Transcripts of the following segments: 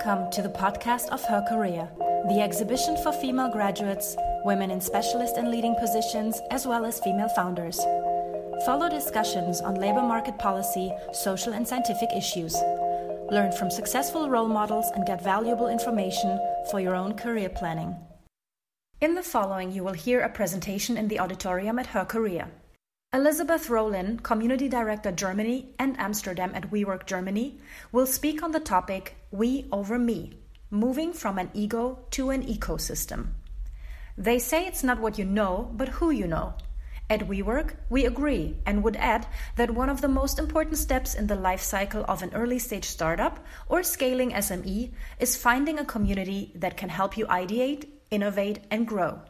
Welcome to the podcast of Her Career, the exhibition for female graduates, women in specialist and leading positions, as well as female founders. Follow discussions on labor market policy, social and scientific issues. Learn from successful role models and get valuable information for your own career planning. In the following, you will hear a presentation in the auditorium at Her Career. Elisabeth Rollin, Community Director Germany and Amsterdam at WeWork Germany, will speak on the topic We over Me Moving from an Ego to an Ecosystem. They say it's not what you know, but who you know. At WeWork, we agree and would add that one of the most important steps in the life cycle of an early stage startup or scaling SME is finding a community that can help you ideate, innovate, and grow.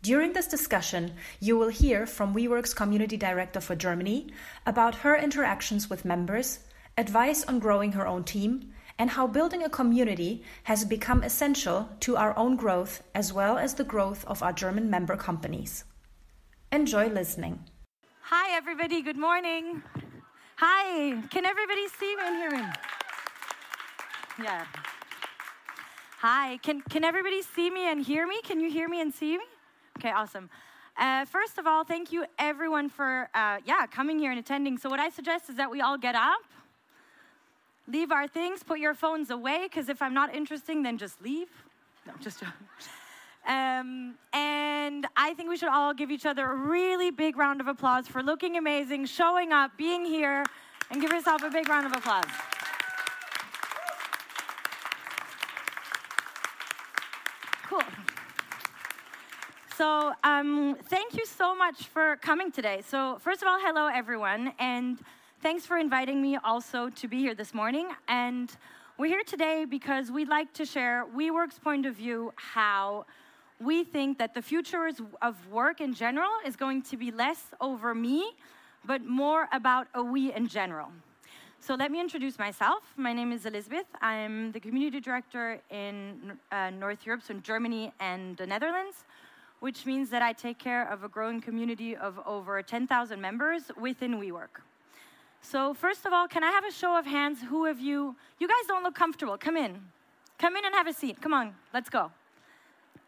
During this discussion, you will hear from WeWork's Community Director for Germany about her interactions with members, advice on growing her own team, and how building a community has become essential to our own growth as well as the growth of our German member companies. Enjoy listening. Hi, everybody. Good morning. Hi. Can everybody see me and hear me? Yeah. Hi. Can, can everybody see me and hear me? Can you hear me and see me? Okay, awesome. Uh, first of all, thank you everyone for uh, yeah coming here and attending. So what I suggest is that we all get up, leave our things, put your phones away, because if I'm not interesting, then just leave. No, just um, and I think we should all give each other a really big round of applause for looking amazing, showing up, being here, and give yourself a big round of applause. Cool. So, um, thank you so much for coming today. So, first of all, hello everyone, and thanks for inviting me also to be here this morning. And we're here today because we'd like to share WeWork's point of view how we think that the future of work in general is going to be less over me, but more about a we in general. So let me introduce myself. My name is Elisabeth. I'm the community director in uh, North Europe, so in Germany and the Netherlands which means that I take care of a growing community of over 10,000 members within WeWork. So, first of all, can I have a show of hands? Who of you, you guys don't look comfortable. Come in. Come in and have a seat. Come on, let's go.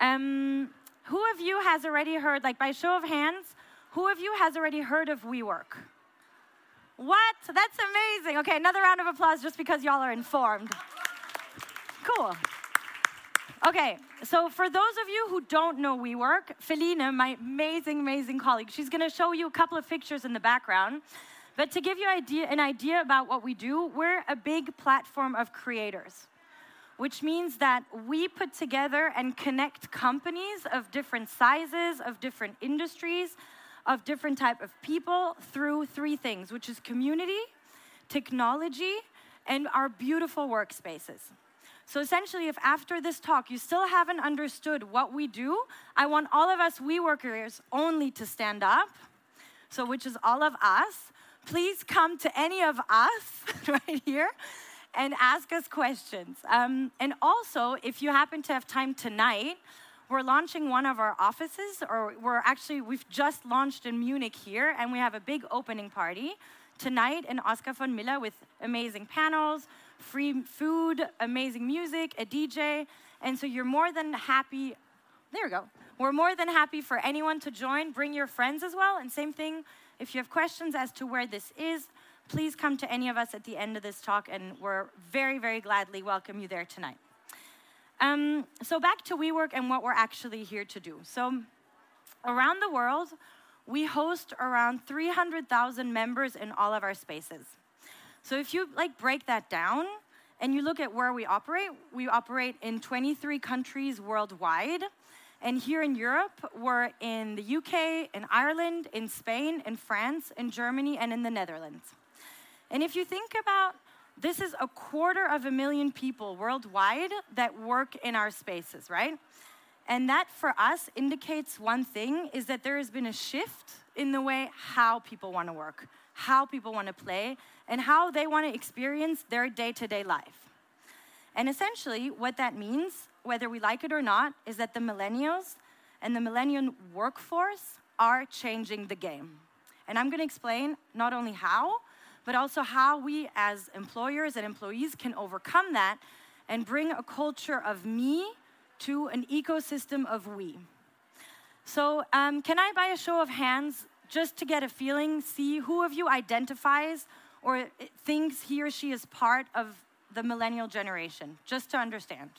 Um, who of you has already heard, like by show of hands, who of you has already heard of WeWork? What? That's amazing. Okay, another round of applause just because y'all are informed. Cool. Okay, so for those of you who don't know WeWork, Felina, my amazing, amazing colleague, she's gonna show you a couple of pictures in the background. But to give you idea, an idea about what we do, we're a big platform of creators, which means that we put together and connect companies of different sizes, of different industries, of different type of people through three things, which is community, technology, and our beautiful workspaces. So essentially, if after this talk you still haven't understood what we do, I want all of us we workers only to stand up. So, which is all of us. Please come to any of us right here and ask us questions. Um, and also, if you happen to have time tonight, we're launching one of our offices, or we're actually, we've just launched in Munich here, and we have a big opening party tonight in Oskar von Miller with amazing panels, free food, amazing music, a DJ. And so you're more than happy. There we go. We're more than happy for anyone to join. Bring your friends as well. And same thing, if you have questions as to where this is, please come to any of us at the end of this talk, and we're very, very gladly welcome you there tonight. Um, so back to WeWork and what we're actually here to do. So around the world, we host around 300,000 members in all of our spaces. So if you like break that down and you look at where we operate, we operate in 23 countries worldwide. And here in Europe, we're in the UK, in Ireland, in Spain, in France, in Germany, and in the Netherlands. And if you think about this is a quarter of a million people worldwide that work in our spaces, right? And that for us indicates one thing is that there has been a shift in the way how people want to work, how people want to play, and how they want to experience their day to day life. And essentially, what that means, whether we like it or not, is that the millennials and the millennial workforce are changing the game. And I'm going to explain not only how, but also how we as employers and employees can overcome that and bring a culture of me to an ecosystem of we. So, um, can I, by a show of hands, just to get a feeling, see who of you identifies or thinks he or she is part of the millennial generation, just to understand?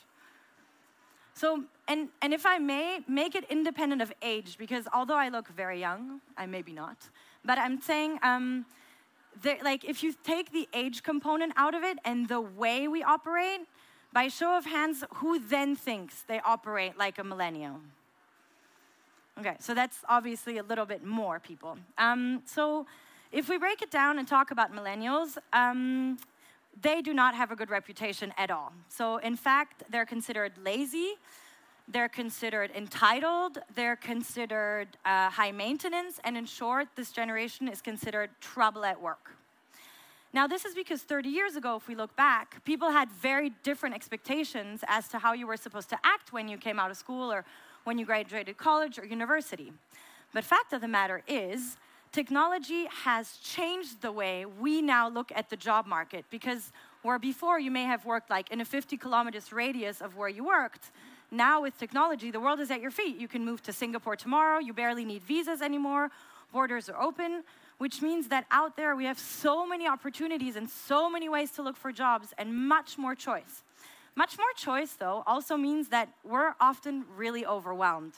So, and, and if I may, make it independent of age, because although I look very young, I maybe not, but I'm saying, um, like, if you take the age component out of it and the way we operate, by show of hands, who then thinks they operate like a millennial? Okay, so that's obviously a little bit more people. Um, so if we break it down and talk about millennials, um, they do not have a good reputation at all. So, in fact, they're considered lazy, they're considered entitled, they're considered uh, high maintenance, and in short, this generation is considered trouble at work. Now, this is because 30 years ago, if we look back, people had very different expectations as to how you were supposed to act when you came out of school or when you graduated college or university. But fact of the matter is, technology has changed the way we now look at the job market because where before you may have worked like in a 50 kilometers radius of where you worked, now with technology, the world is at your feet. You can move to Singapore tomorrow, you barely need visas anymore, borders are open which means that out there we have so many opportunities and so many ways to look for jobs and much more choice. Much more choice, though, also means that we're often really overwhelmed.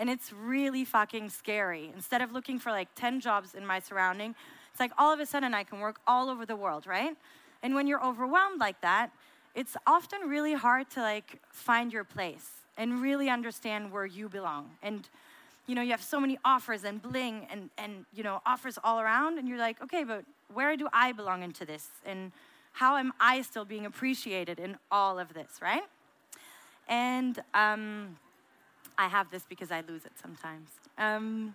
And it's really fucking scary. Instead of looking for like 10 jobs in my surrounding, it's like all of a sudden I can work all over the world, right? And when you're overwhelmed like that, it's often really hard to like find your place and really understand where you belong. And you know, you have so many offers and bling and, and, you know, offers all around. And you're like, okay, but where do I belong into this? And how am I still being appreciated in all of this, right? And um, I have this because I lose it sometimes. Um,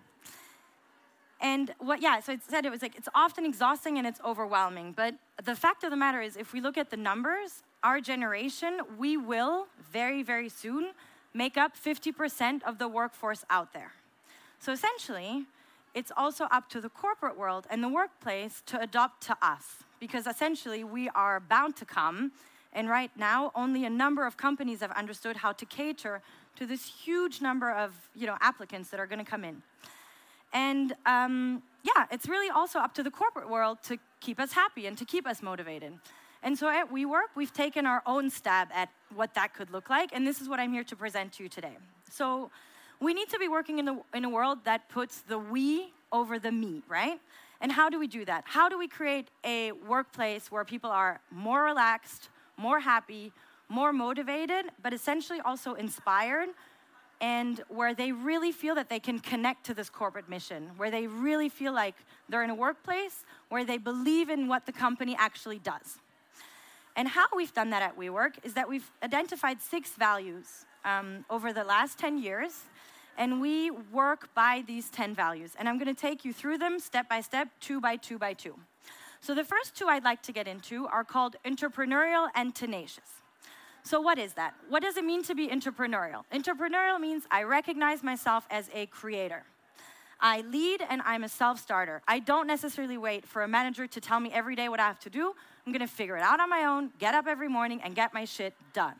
and what, yeah, so it said it was like, it's often exhausting and it's overwhelming. But the fact of the matter is, if we look at the numbers, our generation, we will very, very soon make up 50% of the workforce out there. So essentially, it's also up to the corporate world and the workplace to adopt to us because essentially we are bound to come. And right now, only a number of companies have understood how to cater to this huge number of you know, applicants that are going to come in. And um, yeah, it's really also up to the corporate world to keep us happy and to keep us motivated. And so at WeWork, we've taken our own stab at what that could look like, and this is what I'm here to present to you today. So we need to be working in, the, in a world that puts the we over the me, right? And how do we do that? How do we create a workplace where people are more relaxed, more happy, more motivated, but essentially also inspired, and where they really feel that they can connect to this corporate mission, where they really feel like they're in a workplace where they believe in what the company actually does. And how we've done that at WeWork is that we've identified six values um, over the last 10 years and we work by these 10 values. And I'm going to take you through them step by step, two by two by two. So, the first two I'd like to get into are called entrepreneurial and tenacious. So, what is that? What does it mean to be entrepreneurial? Entrepreneurial means I recognize myself as a creator. I lead and I'm a self starter. I don't necessarily wait for a manager to tell me every day what I have to do. I'm gonna figure it out on my own, get up every morning, and get my shit done.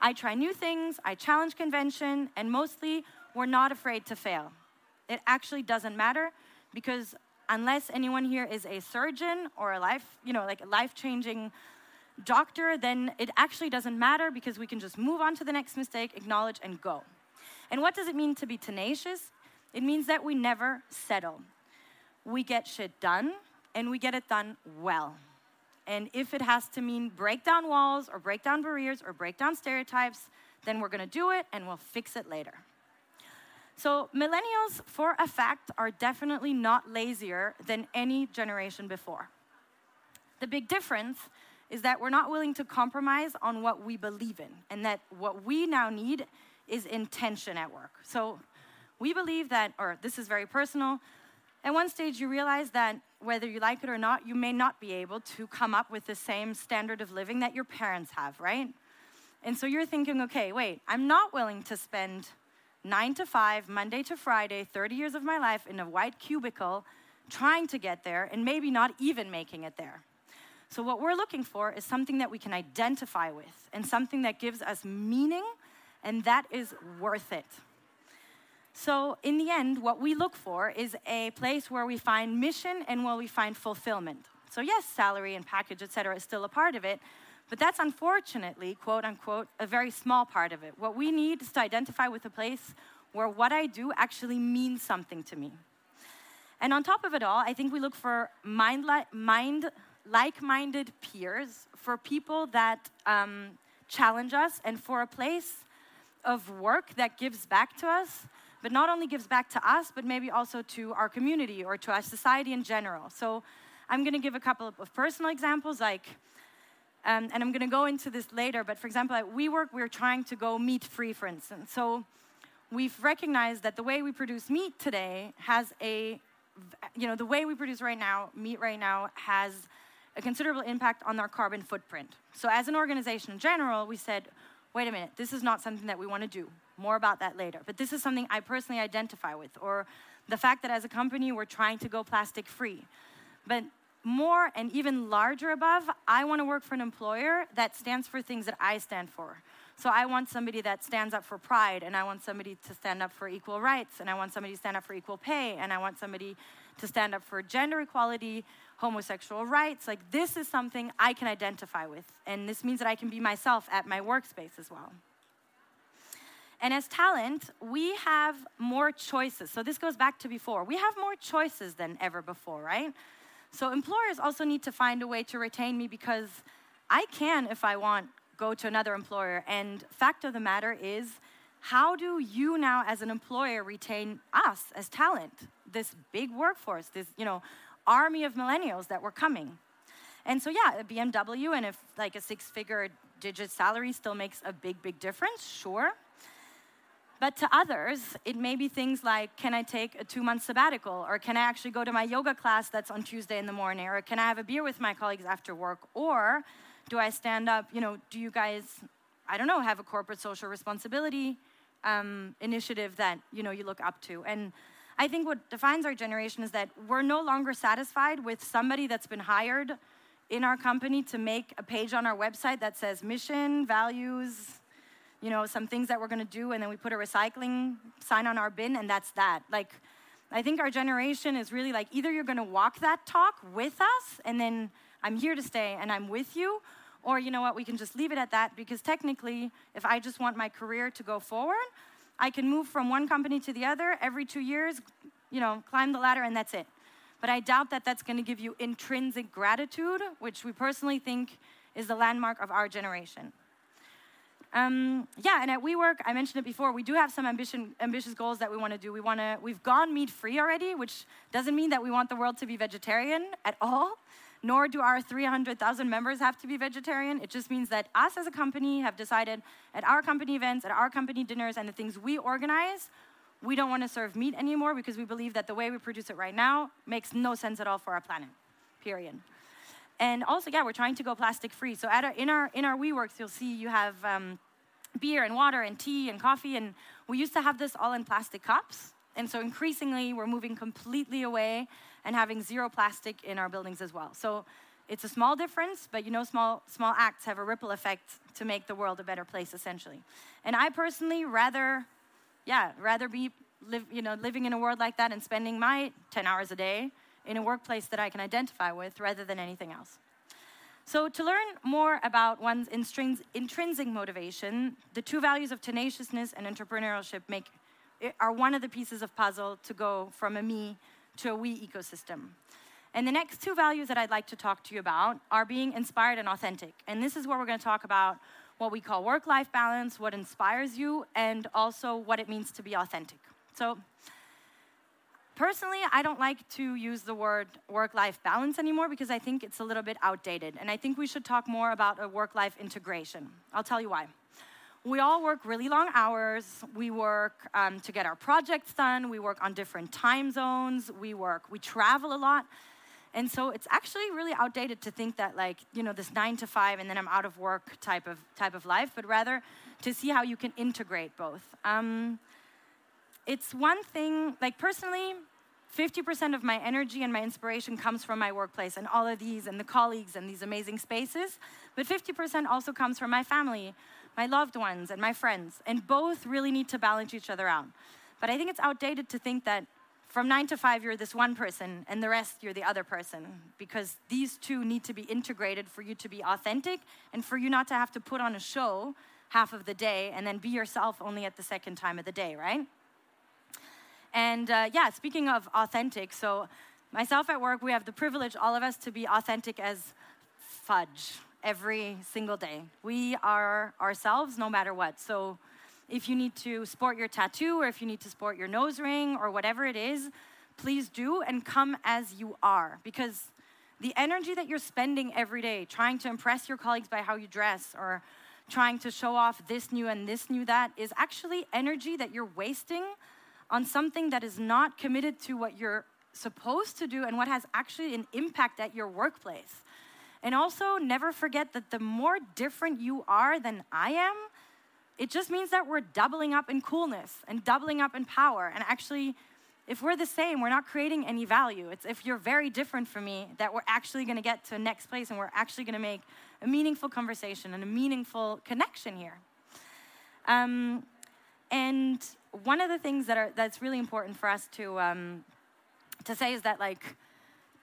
I try new things, I challenge convention, and mostly we're not afraid to fail. It actually doesn't matter because unless anyone here is a surgeon or a life, you know, like a life-changing doctor, then it actually doesn't matter because we can just move on to the next mistake, acknowledge, and go. And what does it mean to be tenacious? It means that we never settle. We get shit done, and we get it done well. And if it has to mean break down walls or break down barriers or break down stereotypes, then we're gonna do it and we'll fix it later. So, millennials, for a fact, are definitely not lazier than any generation before. The big difference is that we're not willing to compromise on what we believe in, and that what we now need is intention at work. So, we believe that, or this is very personal, at one stage you realize that whether you like it or not, you may not be able to come up with the same standard of living that your parents have, right? And so you're thinking, okay, wait, I'm not willing to spend nine to five, Monday to Friday, 30 years of my life in a white cubicle, trying to get there and maybe not even making it there. So, what we're looking for is something that we can identify with and something that gives us meaning and that is worth it. So, in the end, what we look for is a place where we find mission and where we find fulfillment. So, yes, salary and package, et cetera, is still a part of it, but that's unfortunately, quote unquote, a very small part of it. What we need is to identify with a place where what I do actually means something to me. And on top of it all, I think we look for mind, mind like-minded peers, for people that um, challenge us, and for a place of work that gives back to us, but not only gives back to us, but maybe also to our community or to our society in general. So I'm going to give a couple of personal examples, like, um, and I'm going to go into this later. But for example, at WeWork, we're trying to go meat free, for instance. So we've recognized that the way we produce meat today has a, you know, the way we produce right now, meat right now, has a considerable impact on our carbon footprint. So, as an organization in general, we said, wait a minute, this is not something that we want to do. More about that later. But this is something I personally identify with, or the fact that as a company we're trying to go plastic free. But more and even larger above, I want to work for an employer that stands for things that I stand for. So I want somebody that stands up for pride, and I want somebody to stand up for equal rights, and I want somebody to stand up for equal pay, and I want somebody to stand up for gender equality, homosexual rights. Like, this is something I can identify with. And this means that I can be myself at my workspace as well. And as talent, we have more choices. So this goes back to before. We have more choices than ever before, right? So employers also need to find a way to retain me because I can, if I want, go to another employer. And fact of the matter is, how do you now as an employer retain us as talent this big workforce this you know army of millennials that were coming and so yeah a bmw and if like a six figure digit salary still makes a big big difference sure but to others, it may be things like can I take a two month sabbatical? Or can I actually go to my yoga class that's on Tuesday in the morning? Or can I have a beer with my colleagues after work? Or do I stand up? You know, do you guys, I don't know, have a corporate social responsibility um, initiative that you know you look up to. And I think what defines our generation is that we're no longer satisfied with somebody that's been hired in our company to make a page on our website that says mission, values, you know, some things that we're going to do, and then we put a recycling sign on our bin, and that's that. Like, I think our generation is really like either you're going to walk that talk with us, and then I'm here to stay and I'm with you, or, you know what, we can just leave it at that because technically, if I just want my career to go forward, I can move from one company to the other every two years, you know, climb the ladder, and that's it. But I doubt that that's going to give you intrinsic gratitude, which we personally think is the landmark of our generation. Um, yeah, and at WeWork, I mentioned it before, we do have some ambition, ambitious goals that we want to do. We want to, we've gone meat free already, which doesn't mean that we want the world to be vegetarian at all nor do our 300,000 members have to be vegetarian. It just means that us as a company have decided at our company events, at our company dinners, and the things we organize, we don't want to serve meat anymore because we believe that the way we produce it right now makes no sense at all for our planet, period. And also, yeah, we're trying to go plastic free. So our, in, our, in our WeWorks, you'll see you have um, beer and water and tea and coffee, and we used to have this all in plastic cups. And so increasingly, we're moving completely away and having zero plastic in our buildings as well. So it's a small difference, but you know, small, small acts have a ripple effect to make the world a better place, essentially. And I personally rather, yeah, rather be live, you know, living in a world like that and spending my 10 hours a day in a workplace that I can identify with rather than anything else. So, to learn more about one's intrinsic motivation, the two values of tenaciousness and entrepreneurship make, are one of the pieces of puzzle to go from a me to a we ecosystem. And the next two values that I'd like to talk to you about are being inspired and authentic. And this is where we're going to talk about what we call work life balance, what inspires you, and also what it means to be authentic. So, personally, I don't like to use the word work life balance anymore because I think it's a little bit outdated. And I think we should talk more about a work life integration. I'll tell you why we all work really long hours. We work um, to get our projects done. We work on different time zones. We work, we travel a lot. And so it's actually really outdated to think that like, you know, this nine to five and then I'm out of work type of, type of life, but rather to see how you can integrate both. Um, it's one thing, like personally, 50% of my energy and my inspiration comes from my workplace and all of these and the colleagues and these amazing spaces. But 50% also comes from my family, my loved ones, and my friends. And both really need to balance each other out. But I think it's outdated to think that from nine to five, you're this one person, and the rest, you're the other person, because these two need to be integrated for you to be authentic and for you not to have to put on a show half of the day and then be yourself only at the second time of the day, right? And uh, yeah, speaking of authentic, so myself at work, we have the privilege, all of us, to be authentic as fudge every single day. We are ourselves no matter what. So if you need to sport your tattoo or if you need to sport your nose ring or whatever it is, please do and come as you are because the energy that you're spending every day trying to impress your colleagues by how you dress or trying to show off this new and this new that is actually energy that you're wasting on something that is not committed to what you're supposed to do and what has actually an impact at your workplace. And also, never forget that the more different you are than I am, it just means that we're doubling up in coolness and doubling up in power. And actually, if we're the same, we're not creating any value. It's if you're very different from me that we're actually going to get to a next place and we're actually going to make a meaningful conversation and a meaningful connection here. Um, and one of the things that are that's really important for us to um, to say is that like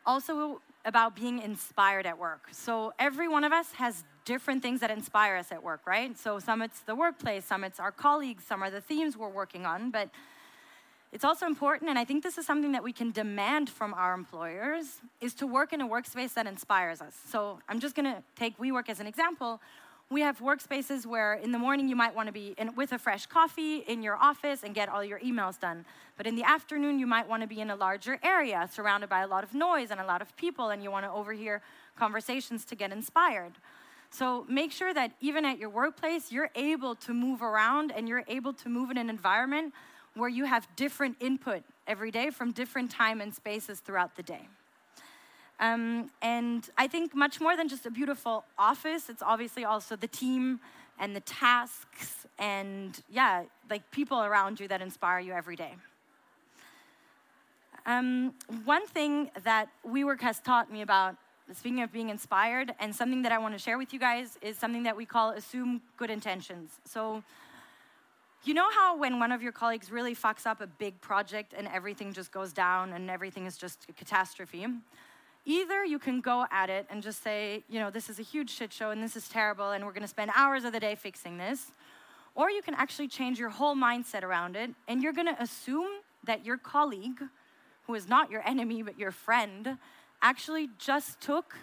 also about being inspired at work. So every one of us has different things that inspire us at work, right? So some it's the workplace, some it's our colleagues, some are the themes we're working on, but it's also important, and I think this is something that we can demand from our employers, is to work in a workspace that inspires us. So I'm just gonna take WeWork as an example. We have workspaces where in the morning you might want to be in, with a fresh coffee in your office and get all your emails done. But in the afternoon, you might want to be in a larger area surrounded by a lot of noise and a lot of people, and you want to overhear conversations to get inspired. So make sure that even at your workplace, you're able to move around and you're able to move in an environment where you have different input every day from different time and spaces throughout the day. Um, and I think much more than just a beautiful office, it's obviously also the team and the tasks and, yeah, like people around you that inspire you every day. Um, one thing that WeWork has taught me about, speaking of being inspired, and something that I want to share with you guys is something that we call assume good intentions. So, you know how when one of your colleagues really fucks up a big project and everything just goes down and everything is just a catastrophe? Either you can go at it and just say, you know, this is a huge shit show and this is terrible and we're going to spend hours of the day fixing this. Or you can actually change your whole mindset around it and you're going to assume that your colleague, who is not your enemy but your friend, actually just took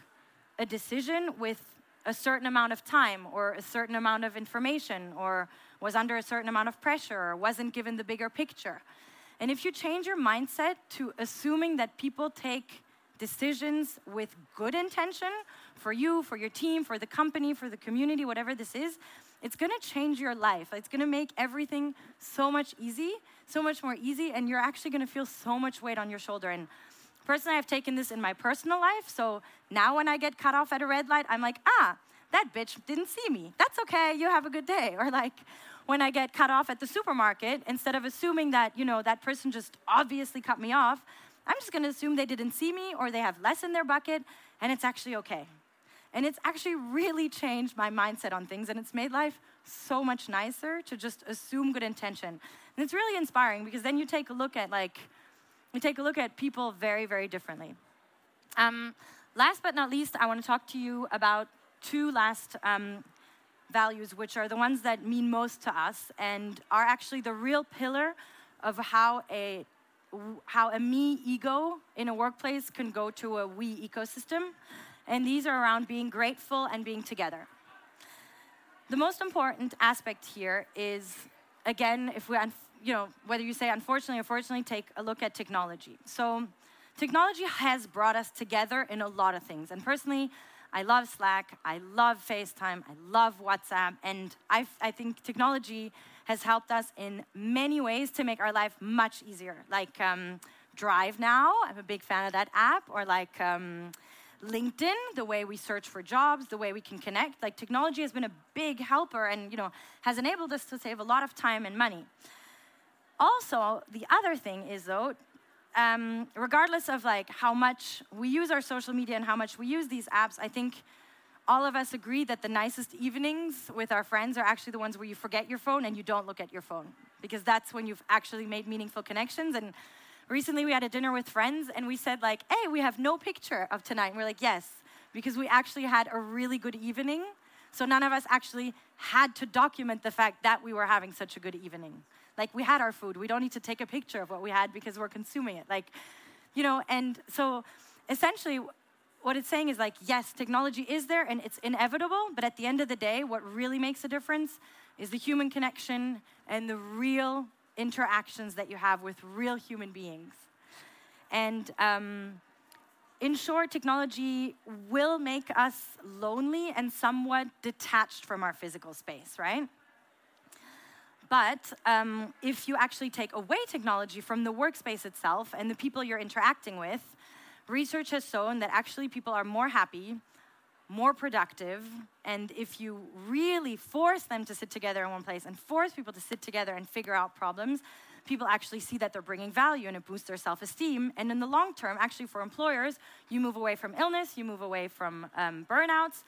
a decision with a certain amount of time or a certain amount of information or was under a certain amount of pressure or wasn't given the bigger picture. And if you change your mindset to assuming that people take decisions with good intention for you, for your team, for the company, for the community, whatever this is, it's gonna change your life. It's gonna make everything so much easy, so much more easy, and you're actually gonna feel so much weight on your shoulder. And personally, I've taken this in my personal life. So now when I get cut off at a red light, I'm like, ah, that bitch didn't see me. That's okay, you have a good day. Or like, when I get cut off at the supermarket, instead of assuming that, you know, that person just obviously cut me off, I'm just going to assume they didn't see me or they have less in their bucket and it's actually okay. And it's actually really changed my mindset on things and it's made life so much nicer to just assume good intention. And it's really inspiring because then you take a look at like you take a look at people very very differently. Um, last but not least, I want to talk to you about two last um, values, which are the ones that mean most to us and are actually the real pillar of how a how a me ego in a workplace can go to a we ecosystem. And these are around being grateful and being together. The most important aspect here is, again, if we, you know, whether you say unfortunately or fortunately, take a look at technology. So, technology has brought us together in a lot of things. And personally, I love Slack, I love FaceTime, I love WhatsApp, and I, I think technology has helped us in many ways to make our life much easier. Like um, Drive Now, I'm a big fan of that app, or like um, LinkedIn, the way we search for jobs, the way we can connect. Like technology has been a big helper and you know has enabled us to save a lot of time and money. Also, the other thing is though, um, regardless of like how much we use our social media and how much we use these apps, I think all of us agree that the nicest evenings with our friends are actually the ones where you forget your phone and you don't look at your phone because that's when you've actually made meaningful connections. And recently we had a dinner with friends and we said like, "Hey, we have no picture of tonight." And we're like, "Yes," because we actually had a really good evening. So none of us actually had to document the fact that we were having such a good evening. Like we had our food. We don't need to take a picture of what we had because we're consuming it. Like, you know, and so essentially what it's saying is like, yes, technology is there and it's inevitable, but at the end of the day, what really makes a difference is the human connection and the real interactions that you have with real human beings. And um, in short, technology will make us lonely and somewhat detached from our physical space, right? But um, if you actually take away technology from the workspace itself and the people you're interacting with, research has shown that actually people are more happy, more productive, and if you really force them to sit together in one place and force people to sit together and figure out problems, people actually see that they're bringing value and it boosts their self esteem. And in the long term, actually, for employers, you move away from illness, you move away from um, burnouts,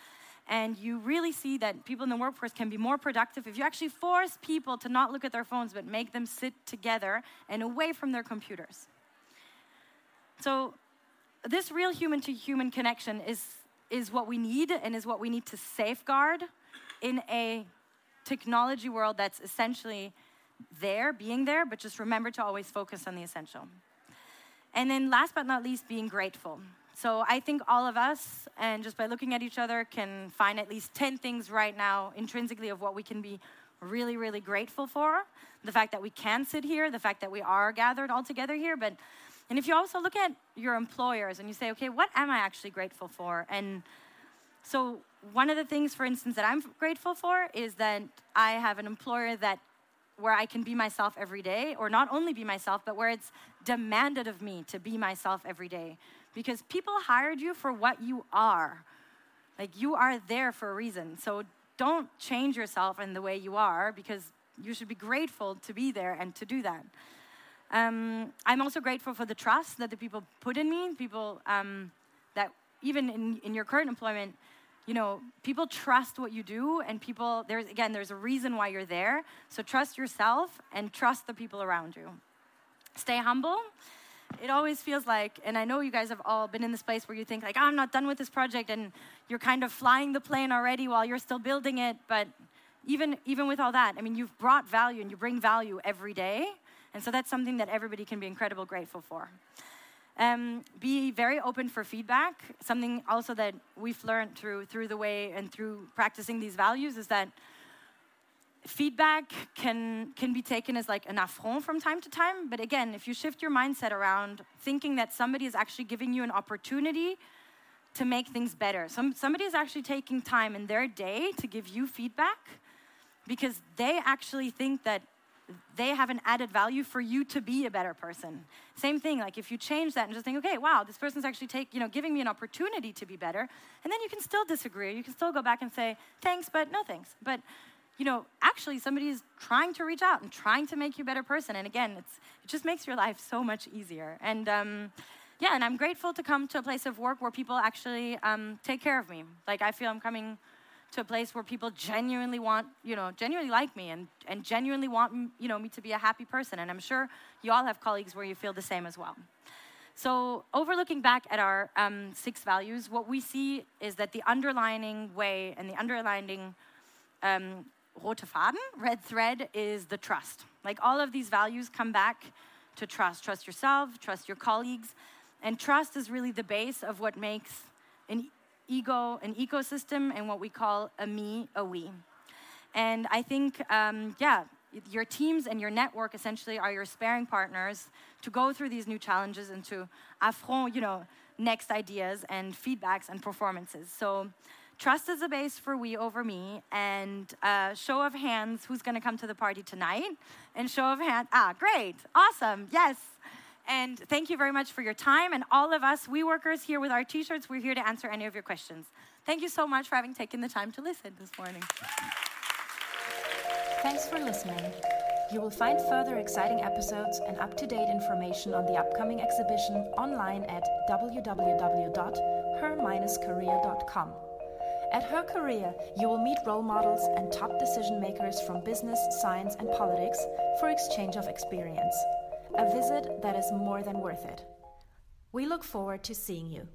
and you really see that people in the workforce can be more productive if you actually force people to not look at their phones but make them sit together and away from their computers. So, this real human to human connection is, is what we need and is what we need to safeguard in a technology world that's essentially there, being there, but just remember to always focus on the essential. And then, last but not least, being grateful. So I think all of us, and just by looking at each other, can find at least 10 things right now intrinsically of what we can be really, really grateful for. The fact that we can sit here, the fact that we are gathered all together here. But, and if you also look at your employers and you say, okay, what am I actually grateful for? And so, one of the things, for instance, that I'm grateful for is that I have an employer that where I can be myself every day, or not only be myself, but where it's demanded of me to be myself every day because people hired you for what you are. Like you are there for a reason. So don't change yourself in the way you are because you should be grateful to be there and to do that. Um, I'm also grateful for the trust that the people put in me, people um, that even in, in your current employment, you know, people trust what you do, and people, there's again, there's a reason why you're there. So trust yourself and trust the people around you. Stay humble it always feels like, and I know you guys have all been in this place where you think like, oh, I'm not done with this project, and you're kind of flying the plane already while you're still building it. But even even with all that, I mean, you've brought value and you bring value every day, and so that's something that everybody can be incredibly grateful for. Um, be very open for feedback. Something also that we've learned through through the way and through practicing these values is that feedback can can be taken as like an affront from time to time but again if you shift your mindset around thinking that somebody is actually giving you an opportunity to make things better Some, somebody is actually taking time in their day to give you feedback because they actually think that they have an added value for you to be a better person same thing like if you change that and just think okay wow this person's actually take you know giving me an opportunity to be better and then you can still disagree you can still go back and say thanks but no thanks but you know, actually somebody is trying to reach out and trying to make you a better person. And again, it's, it just makes your life so much easier. And um, yeah, and I'm grateful to come to a place of work where people actually um, take care of me. Like I feel I'm coming to a place where people genuinely want, you know, genuinely like me and, and genuinely want, you know, me to be a happy person. And I'm sure you all have colleagues where you feel the same as well. So, overlooking back at our um, six values, what we see is that the underlining way and the underlining um, rote Faden, red thread, is the trust. Like all of these values come back to trust. Trust yourself, trust your colleagues. And trust is really the base of what makes an ego, an ecosystem, and what we call a me, a we. And I think, um, yeah, your teams and your network essentially are your sparing partners to go through these new challenges and to affront, you know, next ideas and feedbacks and performances. So Trust is the base for we over me. And uh, show of hands, who's going to come to the party tonight? And show of hands, ah, great, awesome, yes. And thank you very much for your time. And all of us, we workers here with our t shirts, we're here to answer any of your questions. Thank you so much for having taken the time to listen this morning. Thanks for listening. You will find further exciting episodes and up to date information on the upcoming exhibition online at www.her-career.com. At Her Career, you will meet role models and top decision makers from business, science, and politics for exchange of experience. A visit that is more than worth it. We look forward to seeing you.